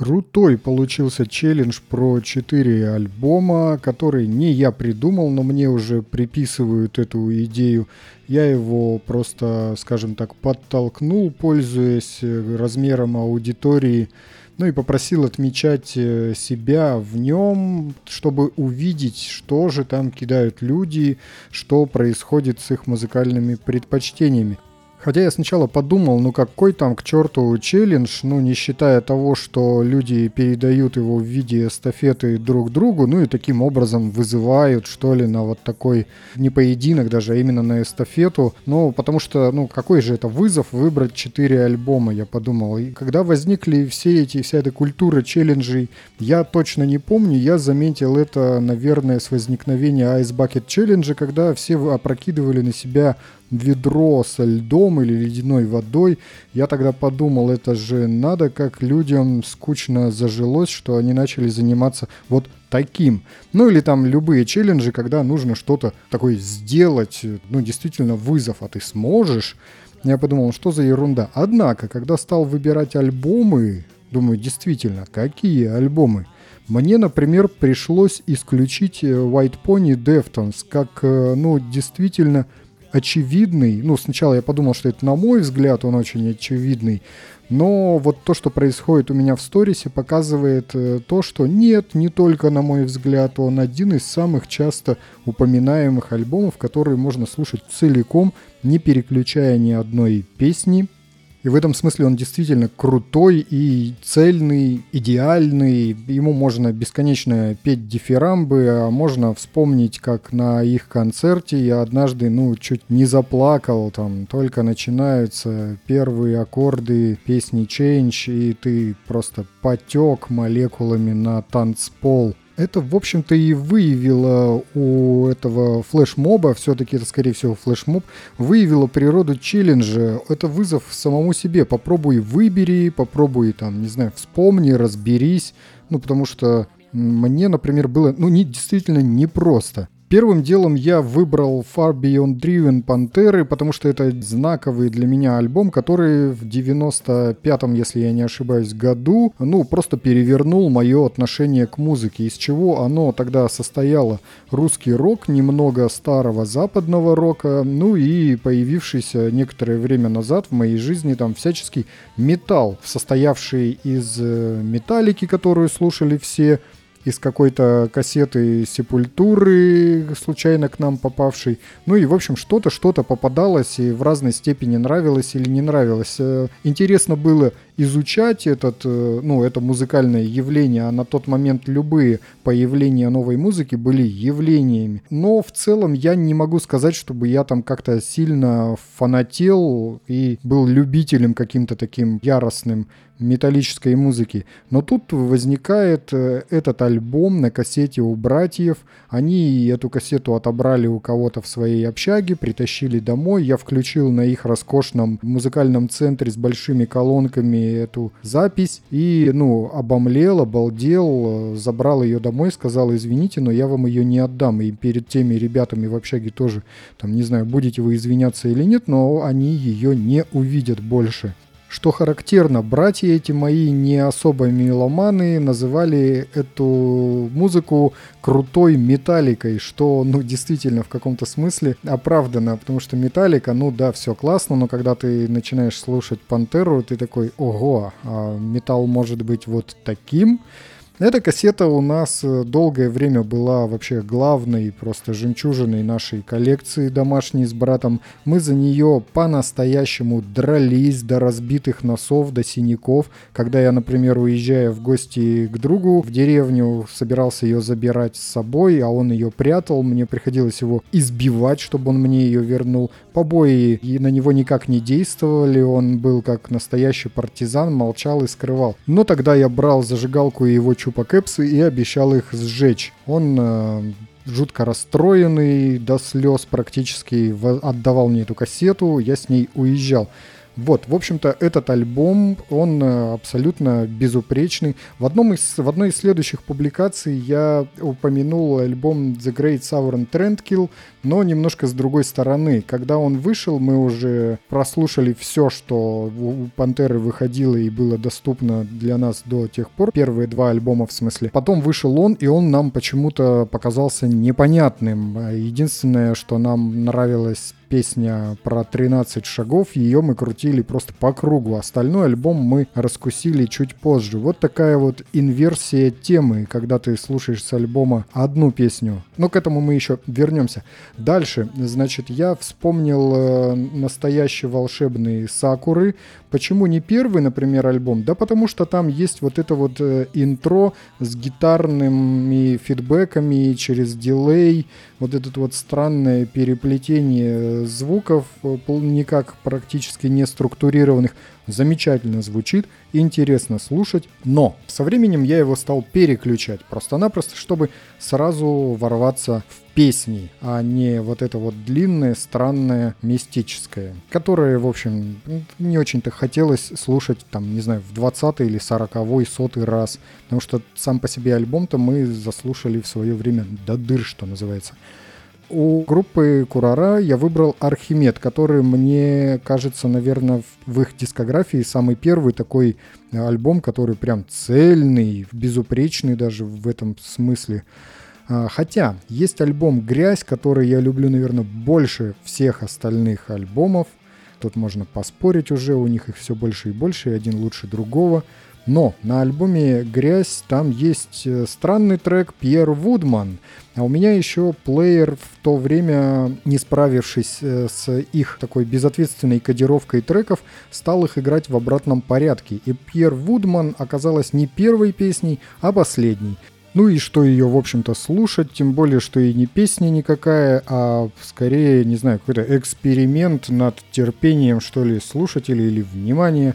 Крутой получился челлендж про 4 альбома, который не я придумал, но мне уже приписывают эту идею. Я его просто, скажем так, подтолкнул, пользуясь размером аудитории, ну и попросил отмечать э, себя в нем, чтобы увидеть, что же там кидают люди, что происходит с их музыкальными предпочтениями. Хотя я сначала подумал, ну какой там к черту челлендж, ну не считая того, что люди передают его в виде эстафеты друг другу, ну и таким образом вызывают, что ли, на вот такой не поединок даже, а именно на эстафету. Ну, потому что, ну какой же это вызов выбрать четыре альбома, я подумал. И когда возникли все эти, вся эта культура челленджей, я точно не помню, я заметил это, наверное, с возникновения Ice Bucket Challenge, когда все опрокидывали на себя ведро со льдом или ледяной водой. Я тогда подумал, это же надо, как людям скучно зажилось, что они начали заниматься вот таким. Ну или там любые челленджи, когда нужно что-то такое сделать, ну действительно вызов, а ты сможешь. Я подумал, что за ерунда. Однако, когда стал выбирать альбомы, думаю, действительно, какие альбомы? Мне, например, пришлось исключить э, White Pony Deftones как, э, ну, действительно очевидный. Ну, сначала я подумал, что это, на мой взгляд, он очень очевидный. Но вот то, что происходит у меня в сторисе, показывает э, то, что нет, не только на мой взгляд, он один из самых часто упоминаемых альбомов, которые можно слушать целиком, не переключая ни одной песни, и в этом смысле он действительно крутой и цельный, идеальный. Ему можно бесконечно петь дифирамбы, а можно вспомнить, как на их концерте я однажды, ну, чуть не заплакал. Там только начинаются первые аккорды песни Change, и ты просто потек молекулами на танцпол это, в общем-то, и выявило у этого флешмоба, все-таки это, скорее всего, флешмоб, выявило природу челленджа. Это вызов самому себе. Попробуй выбери, попробуй, там, не знаю, вспомни, разберись. Ну, потому что мне, например, было, ну, не, действительно непросто. Первым делом я выбрал Far Beyond Driven Пантеры, потому что это знаковый для меня альбом, который в 95-м, если я не ошибаюсь, году, ну, просто перевернул мое отношение к музыке, из чего оно тогда состояло. Русский рок, немного старого западного рока, ну и появившийся некоторое время назад в моей жизни там всяческий металл, состоявший из э, металлики, которую слушали все, из какой-то кассеты Сепультуры, случайно к нам попавшей. Ну и, в общем, что-то, что-то попадалось и в разной степени нравилось или не нравилось. Э, интересно было изучать этот, э, ну, это музыкальное явление, а на тот момент любые появления новой музыки были явлениями. Но в целом я не могу сказать, чтобы я там как-то сильно фанател и был любителем каким-то таким яростным металлической музыки. Но тут возникает э, этот альбом на кассете у братьев. Они эту кассету отобрали у кого-то в своей общаге, притащили домой. Я включил на их роскошном музыкальном центре с большими колонками эту запись и, ну, обомлел, обалдел, забрал ее домой, сказал, извините, но я вам ее не отдам. И перед теми ребятами в общаге тоже, там, не знаю, будете вы извиняться или нет, но они ее не увидят больше. Что характерно, братья эти мои не особо меломаны называли эту музыку крутой металликой, что, ну, действительно, в каком-то смысле оправдано, потому что металлика, ну да, все классно, но когда ты начинаешь слушать Пантеру, ты такой, ого, а металл может быть вот таким, эта кассета у нас э, долгое время была вообще главной, просто жемчужиной нашей коллекции домашней с братом. Мы за нее по-настоящему дрались до разбитых носов, до синяков. Когда я, например, уезжая в гости к другу в деревню, собирался ее забирать с собой, а он ее прятал, мне приходилось его избивать, чтобы он мне ее вернул. Побои и на него никак не действовали, он был как настоящий партизан, молчал и скрывал. Но тогда я брал зажигалку и его чупакепсы и обещал их сжечь. Он э, жутко расстроенный, до слез практически отдавал мне эту кассету, я с ней уезжал. Вот, в общем-то, этот альбом, он э, абсолютно безупречный. В, одном из, в одной из следующих публикаций я упомянул альбом The Great Southern Trendkill, но немножко с другой стороны. Когда он вышел, мы уже прослушали все, что у Пантеры выходило и было доступно для нас до тех пор. Первые два альбома, в смысле. Потом вышел он, и он нам почему-то показался непонятным. Единственное, что нам нравилось песня про 13 шагов, ее мы крутили просто по кругу. Остальной альбом мы раскусили чуть позже. Вот такая вот инверсия темы, когда ты слушаешь с альбома одну песню. Но к этому мы еще вернемся. Дальше, значит, я вспомнил э, настоящий волшебный Сакуры. Почему не первый, например, альбом? Да потому что там есть вот это вот э, интро с гитарными фидбэками через дилей, вот это вот странное переплетение звуков, э, никак практически не структурированных, замечательно звучит, интересно слушать, но со временем я его стал переключать просто-напросто, чтобы сразу ворваться в песни, а не вот это вот длинное, странное, мистическое, которое, в общем, не очень-то хотелось слушать, там, не знаю, в 20 или 40 сотый раз, потому что сам по себе альбом-то мы заслушали в свое время до дыр, что называется. У группы Курара я выбрал Архимед, который мне кажется, наверное, в их дискографии самый первый такой альбом, который прям цельный, безупречный даже в этом смысле. А, хотя есть альбом «Грязь», который я люблю, наверное, больше всех остальных альбомов. Тут можно поспорить уже, у них их все больше и больше, и один лучше другого. Но на альбоме «Грязь» там есть э, странный трек Пьер Вудман. А у меня еще плеер в то время, не справившись э, с их такой безответственной кодировкой треков, стал их играть в обратном порядке. И Пьер Вудман оказалась не первой песней, а последней. Ну и что ее, в общем-то, слушать, тем более, что и не песня никакая, а скорее, не знаю, какой-то эксперимент над терпением, что ли, слушателей или внимания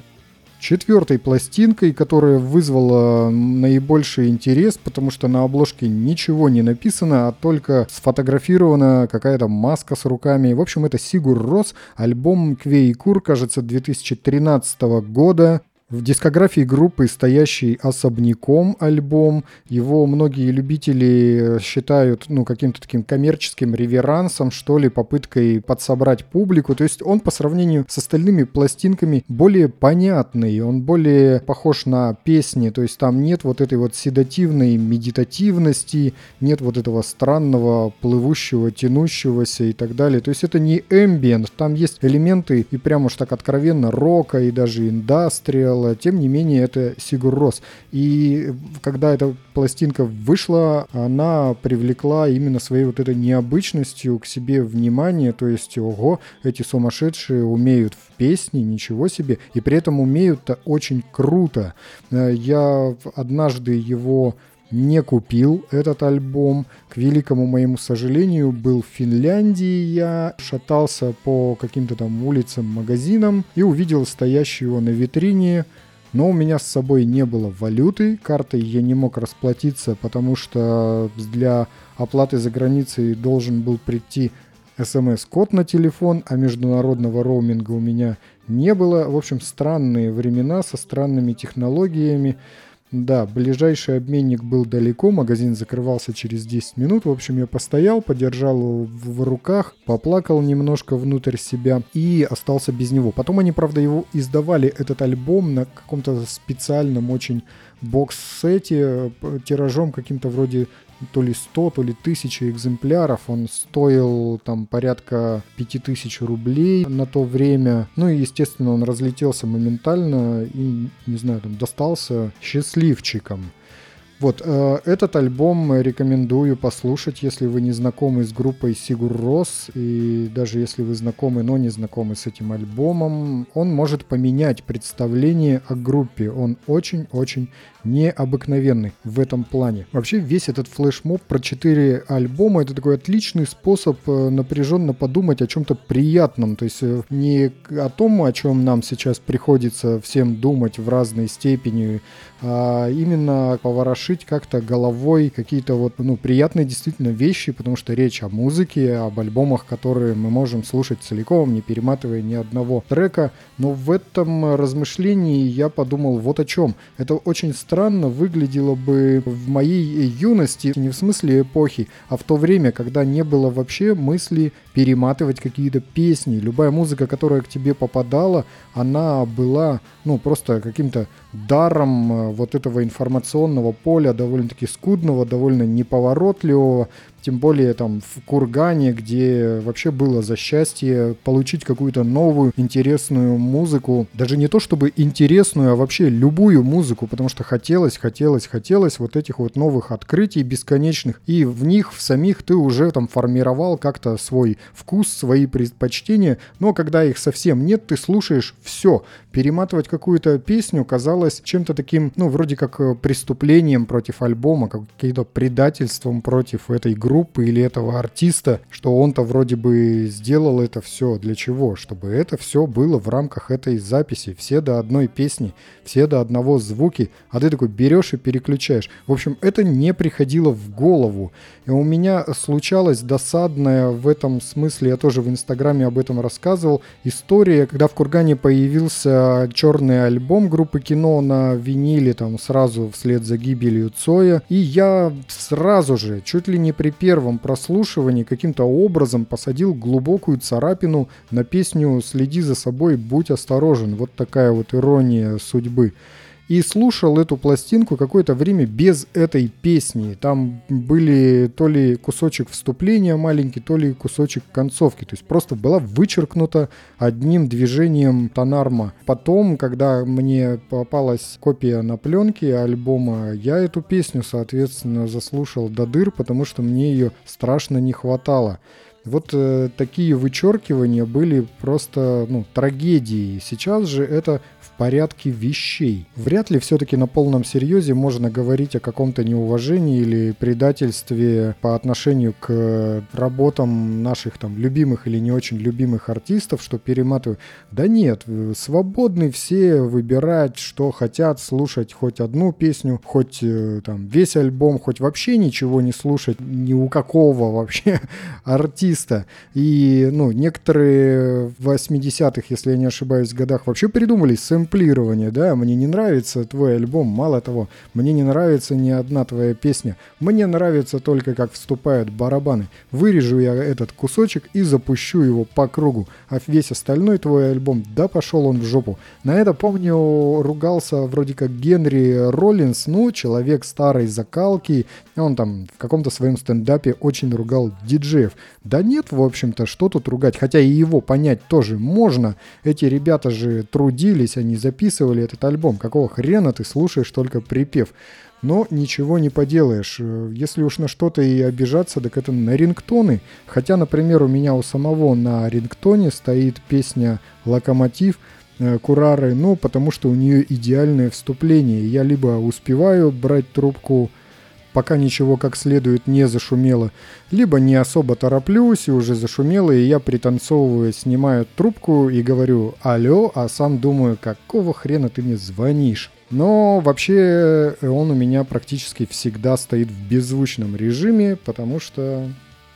четвертой пластинкой, которая вызвала наибольший интерес, потому что на обложке ничего не написано, а только сфотографирована какая-то маска с руками. В общем, это Сигур Рос, альбом Квей Кур, кажется, 2013 года. В дискографии группы стоящий особняком альбом. Его многие любители считают ну, каким-то таким коммерческим реверансом, что ли, попыткой подсобрать публику. То есть он по сравнению с остальными пластинками более понятный, он более похож на песни. То есть там нет вот этой вот седативной медитативности, нет вот этого странного плывущего, тянущегося и так далее. То есть это не эмбиент, там есть элементы и прям уж так откровенно рока и даже индастриал, дело, тем не менее, это Сигур Рос. И когда эта пластинка вышла, она привлекла именно своей вот этой необычностью к себе внимание, то есть, ого, эти сумасшедшие умеют в песни, ничего себе, и при этом умеют-то очень круто. Э, я однажды его не купил этот альбом. К великому моему сожалению, был в Финляндии. Я шатался по каким-то там улицам, магазинам и увидел стоящий его на витрине. Но у меня с собой не было валюты, картой я не мог расплатиться, потому что для оплаты за границей должен был прийти смс-код на телефон, а международного роуминга у меня не было. В общем, странные времена со странными технологиями. Да, ближайший обменник был далеко, магазин закрывался через 10 минут. В общем, я постоял, подержал его в руках, поплакал немножко внутрь себя и остался без него. Потом они, правда, его издавали, этот альбом, на каком-то специальном очень бокс-сете, э, тиражом каким-то вроде то ли 100, то ли 1000 экземпляров. Он стоил там порядка 5000 рублей на то время. Ну и, естественно, он разлетелся моментально и, не знаю, там достался счастливчикам. Вот, э, этот альбом рекомендую послушать, если вы не знакомы с группой Сигур Рос, и даже если вы знакомы, но не знакомы с этим альбомом, он может поменять представление о группе. Он очень-очень необыкновенный в этом плане. Вообще весь этот флешмоб про 4 альбома это такой отличный способ э, напряженно подумать о чем-то приятном. То есть э, не о том, о чем нам сейчас приходится всем думать в разной степени, а именно поворошить как-то головой какие-то вот, ну, приятные действительно вещи, потому что речь о музыке, об альбомах, которые мы можем слушать целиком, не перематывая ни одного трека. Но в этом размышлении я подумал вот о чем. Это очень странно выглядело бы в моей юности, не в смысле эпохи, а в то время, когда не было вообще мысли перематывать какие-то песни. Любая музыка, которая к тебе попадала, она была, ну, просто каким-то даром э, вот этого информационного поля, довольно-таки скудного, довольно неповоротливого, тем более там в Кургане, где вообще было за счастье получить какую-то новую интересную музыку, даже не то чтобы интересную, а вообще любую музыку, потому что хотелось, хотелось, хотелось вот этих вот новых открытий бесконечных, и в них в самих ты уже там формировал как-то свой вкус, свои предпочтения, но когда их совсем нет, ты слушаешь все. Перематывать какую-то песню казалось чем-то таким, ну, вроде как э, преступлением против альбома, каким-то предательством против этой группы, группы или этого артиста, что он-то вроде бы сделал это все. Для чего? Чтобы это все было в рамках этой записи. Все до одной песни, все до одного звуки, а ты такой берешь и переключаешь. В общем, это не приходило в голову. И у меня случалась досадная в этом смысле, я тоже в Инстаграме об этом рассказывал, история, когда в Кургане появился черный альбом группы кино на виниле, там сразу вслед за гибелью Цоя, и я сразу же, чуть ли не при первом прослушивании каким-то образом посадил глубокую царапину на песню «Следи за собой, будь осторожен». Вот такая вот ирония судьбы и слушал эту пластинку какое-то время без этой песни. Там были то ли кусочек вступления маленький, то ли кусочек концовки. То есть просто была вычеркнута одним движением тонарма. Потом, когда мне попалась копия на пленке альбома, я эту песню, соответственно, заслушал до дыр, потому что мне ее страшно не хватало. Вот э, такие вычеркивания были просто ну, трагедией. Сейчас же это порядке вещей. Вряд ли все-таки на полном серьезе можно говорить о каком-то неуважении или предательстве по отношению к работам наших там любимых или не очень любимых артистов, что перематывают. Да нет, свободны все выбирать, что хотят, слушать хоть одну песню, хоть э, там весь альбом, хоть вообще ничего не слушать ни у какого вообще артиста. И, ну, некоторые в 80-х, если я не ошибаюсь, годах вообще придумали сэм сэмплирование, да, мне не нравится твой альбом, мало того, мне не нравится ни одна твоя песня, мне нравится только как вступают барабаны. Вырежу я этот кусочек и запущу его по кругу, а весь остальной твой альбом, да пошел он в жопу. На это, помню, ругался вроде как Генри Роллинс, ну, человек старой закалки, он там в каком-то своем стендапе очень ругал диджеев. Да нет, в общем-то, что тут ругать, хотя и его понять тоже можно. Эти ребята же трудились, они записывали этот альбом. Какого хрена ты слушаешь только припев? Но ничего не поделаешь. Если уж на что-то и обижаться, так это на рингтоны. Хотя, например, у меня у самого на рингтоне стоит песня «Локомотив», э, Курары, ну, потому что у нее идеальное вступление. Я либо успеваю брать трубку пока ничего как следует не зашумело, либо не особо тороплюсь и уже зашумело, и я пританцовывая снимаю трубку и говорю «Алло», а сам думаю, какого хрена ты мне звонишь? Но вообще э, он у меня практически всегда стоит в беззвучном режиме, потому что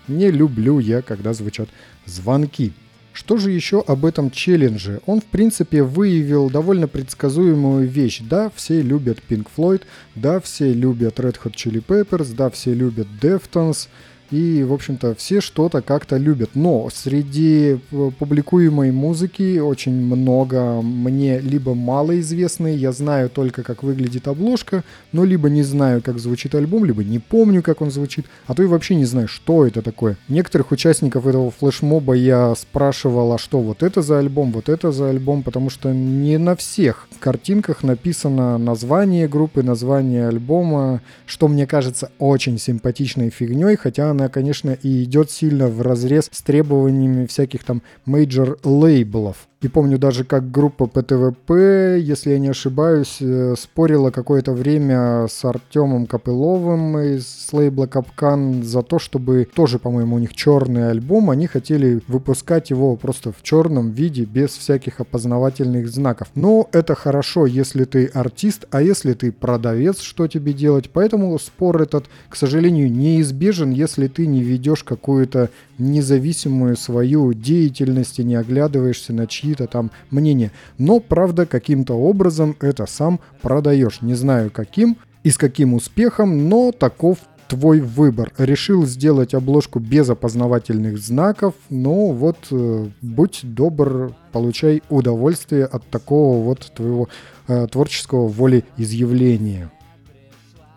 не люблю я, когда звучат звонки. Что же еще об этом челлендже? Он, в принципе, выявил довольно предсказуемую вещь. Да, все любят Pink Floyd, да, все любят Red Hot Chili Peppers, да, все любят Deftones, и, в общем-то, все что-то как-то любят. Но среди э, публикуемой музыки очень много мне либо малоизвестной, я знаю только, как выглядит обложка, но либо не знаю, как звучит альбом, либо не помню, как он звучит, а то и вообще не знаю, что это такое. Некоторых участников этого флешмоба я спрашивал, а что вот это за альбом, вот это за альбом, потому что не на всех картинках написано название группы, название альбома, что мне кажется очень симпатичной фигней, хотя она, конечно, и идет сильно в разрез с требованиями всяких там major лейблов. И помню даже, как группа ПТВП, если я не ошибаюсь, э, спорила какое-то время с Артемом Копыловым из лейбла Капкан за то, чтобы тоже, по-моему, у них черный альбом, они хотели выпускать его просто в черном виде, без всяких опознавательных знаков. Но это хорошо, если ты артист, а если ты продавец, что тебе делать? Поэтому спор этот, к сожалению, неизбежен, если ты не ведешь какую-то независимую свою деятельность и не оглядываешься на чьи-то там мнения. Но, правда, каким-то образом это сам продаешь. Не знаю каким и с каким успехом, но таков твой выбор. Решил сделать обложку без опознавательных знаков, но вот э, будь добр, получай удовольствие от такого вот твоего э, творческого волеизъявления.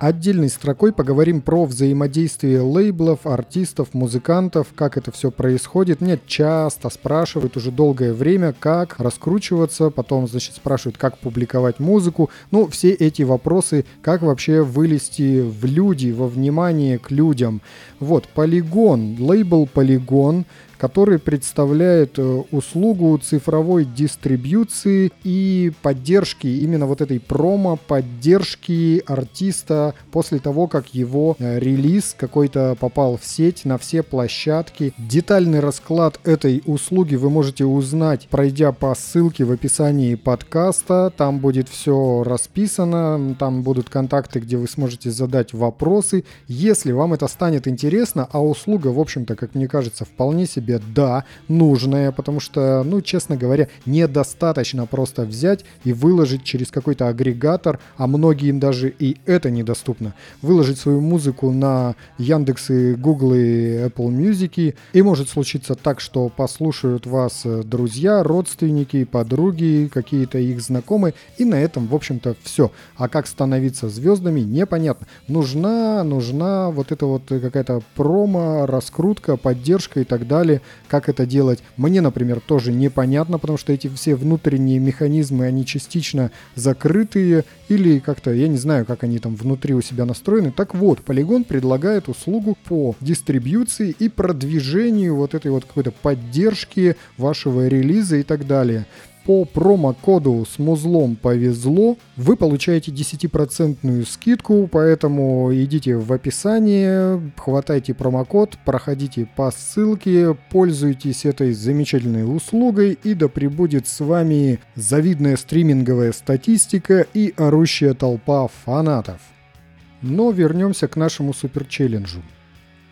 Отдельной строкой поговорим про взаимодействие лейблов, артистов, музыкантов, как это все происходит. Меня часто спрашивают уже долгое время, как раскручиваться, потом, значит, спрашивают, как публиковать музыку. Ну, все эти вопросы, как вообще вылезти в люди, во внимание к людям. Вот, Полигон, лейбл Полигон, который представляет э, услугу цифровой дистрибьюции и поддержки, именно вот этой промо-поддержки артиста после того, как его э, релиз какой-то попал в сеть на все площадки. Детальный расклад этой услуги вы можете узнать, пройдя по ссылке в описании подкаста. Там будет все расписано, там будут контакты, где вы сможете задать вопросы. Если вам это станет интересно, а услуга, в общем-то, как мне кажется, вполне себе себе да, нужное, потому что, ну, честно говоря, недостаточно просто взять и выложить через какой-то агрегатор, а многим даже и это недоступно. Выложить свою музыку на Яндекс и Google и Apple Music, и может случиться так, что послушают вас э, друзья, родственники, подруги, какие-то их знакомые, и на этом, в общем-то, все. А как становиться звездами, непонятно. Нужна, нужна вот эта вот какая-то промо, раскрутка, поддержка и так далее как это делать, мне, например, тоже непонятно, потому что эти все внутренние механизмы, они частично закрытые или как-то, я не знаю, как они там внутри у себя настроены. Так вот, Polygon предлагает услугу по дистрибьюции и продвижению вот этой вот какой-то поддержки вашего релиза и так далее по промокоду с музлом повезло, вы получаете 10% скидку, поэтому идите в описание, хватайте промокод, проходите по ссылке, пользуйтесь этой замечательной услугой и да пребудет с вами завидная стриминговая статистика и орущая толпа фанатов. Но вернемся к нашему суперчелленджу.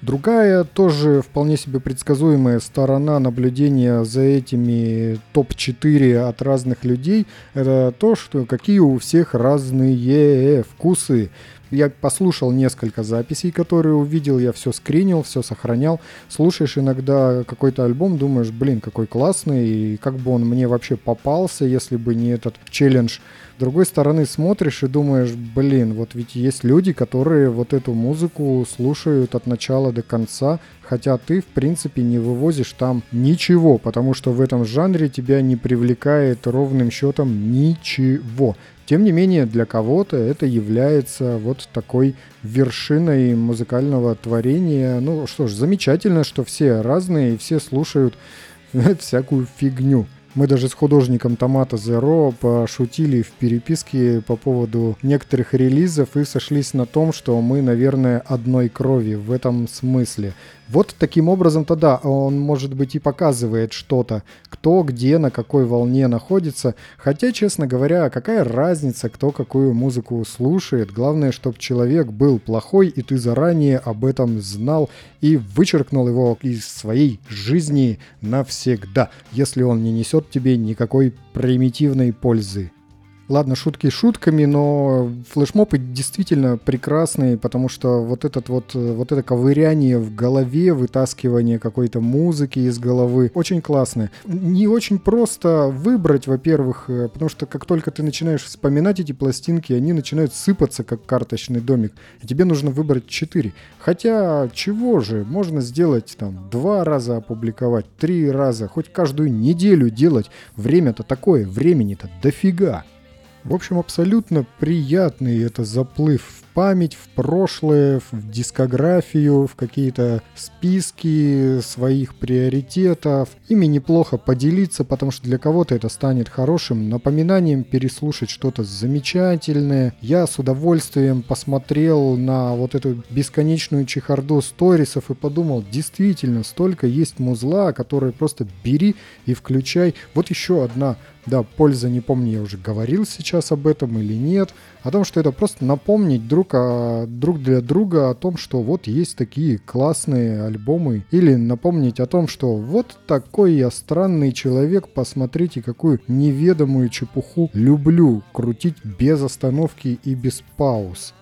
Другая, тоже вполне себе предсказуемая сторона наблюдения за этими топ-4 от разных людей, это то, что какие у всех разные вкусы. Я послушал несколько записей, которые увидел, я все скринил, все сохранял. Слушаешь иногда какой-то альбом, думаешь, блин, какой классный, и как бы он мне вообще попался, если бы не этот челлендж с другой стороны, смотришь и думаешь, блин, вот ведь есть люди, которые вот эту музыку слушают от начала до конца, хотя ты, в принципе, не вывозишь там ничего, потому что в этом жанре тебя не привлекает ровным счетом ничего. Тем не менее, для кого-то это является вот такой вершиной музыкального творения. Ну что ж, замечательно, что все разные и все слушают всякую фигню. Мы даже с художником Томата Zero пошутили в переписке по поводу некоторых релизов и сошлись на том, что мы, наверное, одной крови в этом смысле. Вот таким образом тогда он, может быть, и показывает что-то, кто где, на какой волне находится. Хотя, честно говоря, какая разница, кто какую музыку слушает. Главное, чтобы человек был плохой, и ты заранее об этом знал и вычеркнул его из своей жизни навсегда, если он не несет тебе никакой примитивной пользы. Ладно, шутки шутками, но флешмобы действительно прекрасные, потому что вот этот вот, вот это ковыряние в голове, вытаскивание какой-то музыки из головы очень классное. Не очень просто выбрать, во-первых, э, потому что как только ты начинаешь вспоминать эти пластинки, они начинают сыпаться, как карточный домик, и тебе нужно выбрать 4. Хотя, чего же, можно сделать там два раза опубликовать, три раза, хоть каждую неделю делать. Время-то такое, времени-то дофига. В общем, абсолютно приятный это заплыв в память, в прошлое, в дискографию, в какие-то списки своих приоритетов. Ими неплохо поделиться, потому что для кого-то это станет хорошим напоминанием переслушать что-то замечательное. Я с удовольствием посмотрел на вот эту бесконечную чехарду сторисов и подумал, действительно, столько есть музла, которые просто бери и включай. Вот еще одна да, польза, не помню, я уже говорил сейчас об этом или нет, о том, что это просто напомнить друг, о, друг для друга о том, что вот есть такие классные альбомы, или напомнить о том, что вот такой я странный человек, посмотрите, какую неведомую чепуху люблю крутить без остановки и без пауз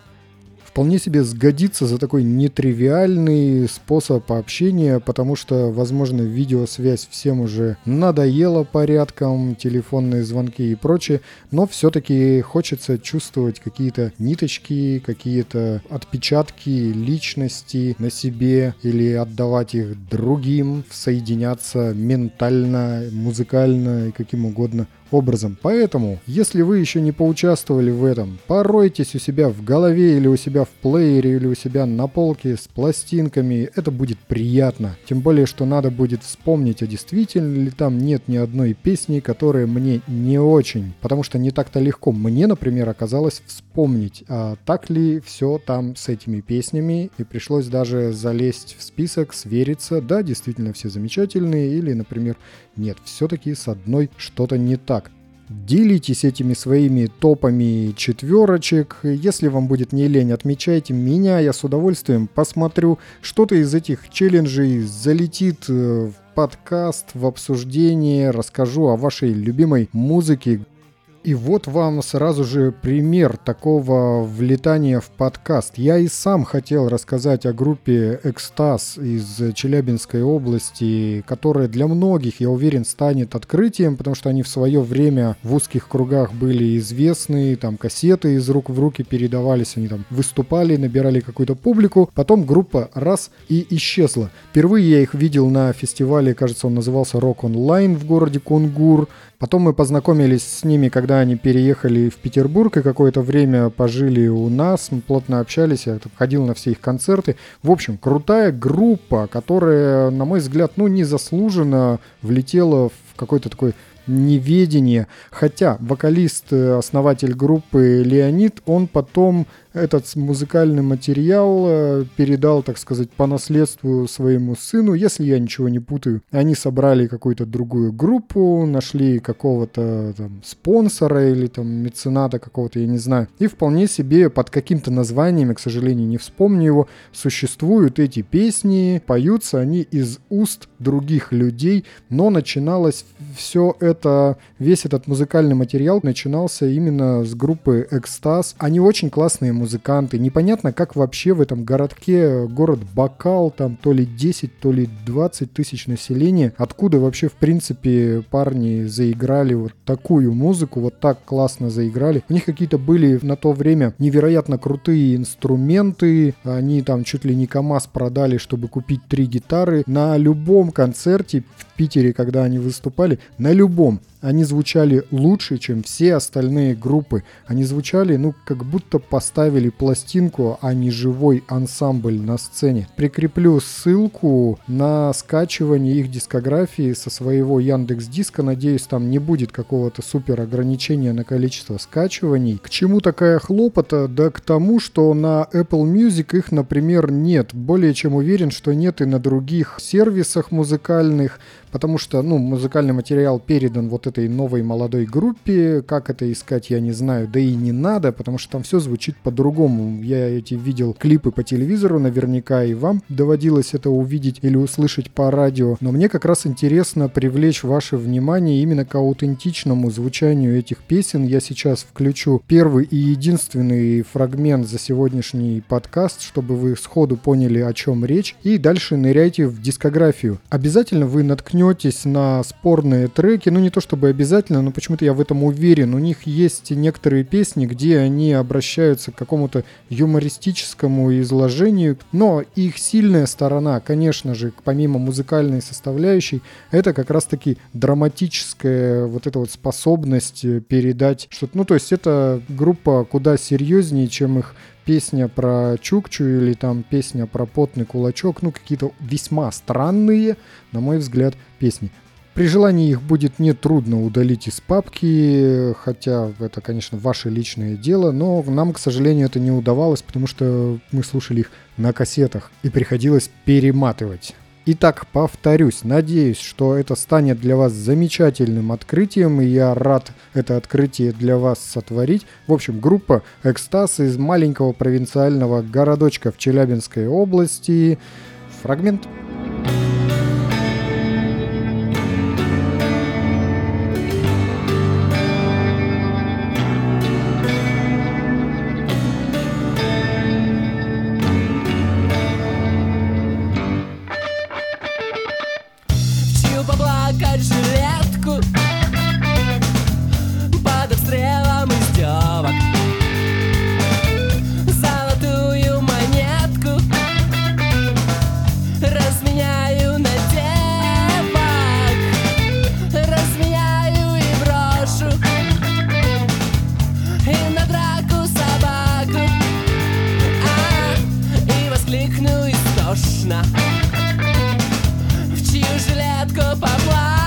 вполне себе сгодится за такой нетривиальный способ общения, потому что, возможно, видеосвязь всем уже надоела порядком, телефонные звонки и прочее, но все-таки хочется чувствовать какие-то ниточки, какие-то отпечатки личности на себе или отдавать их другим, соединяться ментально, музыкально и каким угодно образом. Поэтому, если вы еще не поучаствовали в этом, поройтесь у себя в голове или у себя в плеере или у себя на полке с пластинками. Это будет приятно. Тем более, что надо будет вспомнить, а действительно ли там нет ни одной песни, которая мне не очень. Потому что не так-то легко мне, например, оказалось вспомнить, а так ли все там с этими песнями. И пришлось даже залезть в список, свериться. Да, действительно все замечательные. Или, например, нет, все-таки с одной что-то не так. Делитесь этими своими топами четверочек. Если вам будет не лень, отмечайте меня. Я с удовольствием посмотрю, что-то из этих челленджей залетит э, в подкаст, в обсуждение. Расскажу о вашей любимой музыке, и вот вам сразу же пример такого влетания в подкаст. Я и сам хотел рассказать о группе «Экстаз» из Челябинской области, которая для многих, я уверен, станет открытием, потому что они в свое время в узких кругах были известны, там кассеты из рук в руки передавались, они там выступали, набирали какую-то публику. Потом группа раз и исчезла. Впервые я их видел на фестивале, кажется, он назывался «Рок онлайн» в городе Кунгур. Потом мы познакомились с ними, когда они переехали в Петербург и какое-то время пожили у нас, мы плотно общались, я ходил на все их концерты. В общем, крутая группа, которая, на мой взгляд, ну, незаслуженно влетела в какой-то такой неведение. Хотя вокалист, э, основатель группы Леонид, он потом этот музыкальный материал э, передал, так сказать, по наследству своему сыну. Если я ничего не путаю, они собрали какую-то другую группу, нашли какого-то там спонсора или там мецената какого-то, я не знаю. И вполне себе под каким-то названием, к сожалению, не вспомню его, существуют эти песни, поются они из уст других людей, но начиналось все это, весь этот музыкальный материал начинался именно с группы Экстаз. Они очень классные музыканты. Непонятно, как вообще в этом городке, город Бакал, там то ли 10, то ли 20 тысяч населения, откуда вообще в принципе парни заиграли вот такую музыку, вот так классно заиграли. У них какие-то были на то время невероятно крутые инструменты, они там чуть ли не КАМАЗ продали, чтобы купить три гитары. На любом концерте в Питере, когда они выступали, на любом они звучали лучше, чем все остальные группы. Они звучали, ну, как будто поставили пластинку, а не живой ансамбль на сцене. Прикреплю ссылку на скачивание их дискографии со своего Яндекс Диска. Надеюсь, там не будет какого-то супер ограничения на количество скачиваний. К чему такая хлопота? Да к тому, что на Apple Music их, например, нет. Более чем уверен, что нет и на других сервисах музыкальных потому что, ну, музыкальный материал передан вот этой новой молодой группе, как это искать, я не знаю, да и не надо, потому что там все звучит по-другому. Я эти видел клипы по телевизору наверняка, и вам доводилось это увидеть или услышать по радио, но мне как раз интересно привлечь ваше внимание именно к аутентичному звучанию этих песен. Я сейчас включу первый и единственный фрагмент за сегодняшний подкаст, чтобы вы сходу поняли, о чем речь, и дальше ныряйте в дискографию. Обязательно вы наткнетесь наткнетесь на спорные треки, ну не то чтобы обязательно, но почему-то я в этом уверен. У них есть некоторые песни, где они обращаются к какому-то юмористическому изложению, но их сильная сторона, конечно же, помимо музыкальной составляющей, это как раз-таки драматическая вот эта вот способность передать что-то. Ну то есть это группа куда серьезнее, чем их песня про Чукчу или там песня про потный кулачок, ну какие-то весьма странные, на мой взгляд, песни. При желании их будет нетрудно удалить из папки, хотя это, конечно, ваше личное дело, но нам, к сожалению, это не удавалось, потому что мы слушали их на кассетах и приходилось перематывать. Итак, повторюсь, надеюсь, что это станет для вас замечательным открытием, и я рад это открытие для вас сотворить. В общем, группа «Экстаз» из маленького провинциального городочка в Челябинской области. Фрагмент. Фрагмент. Синюю жилетку помла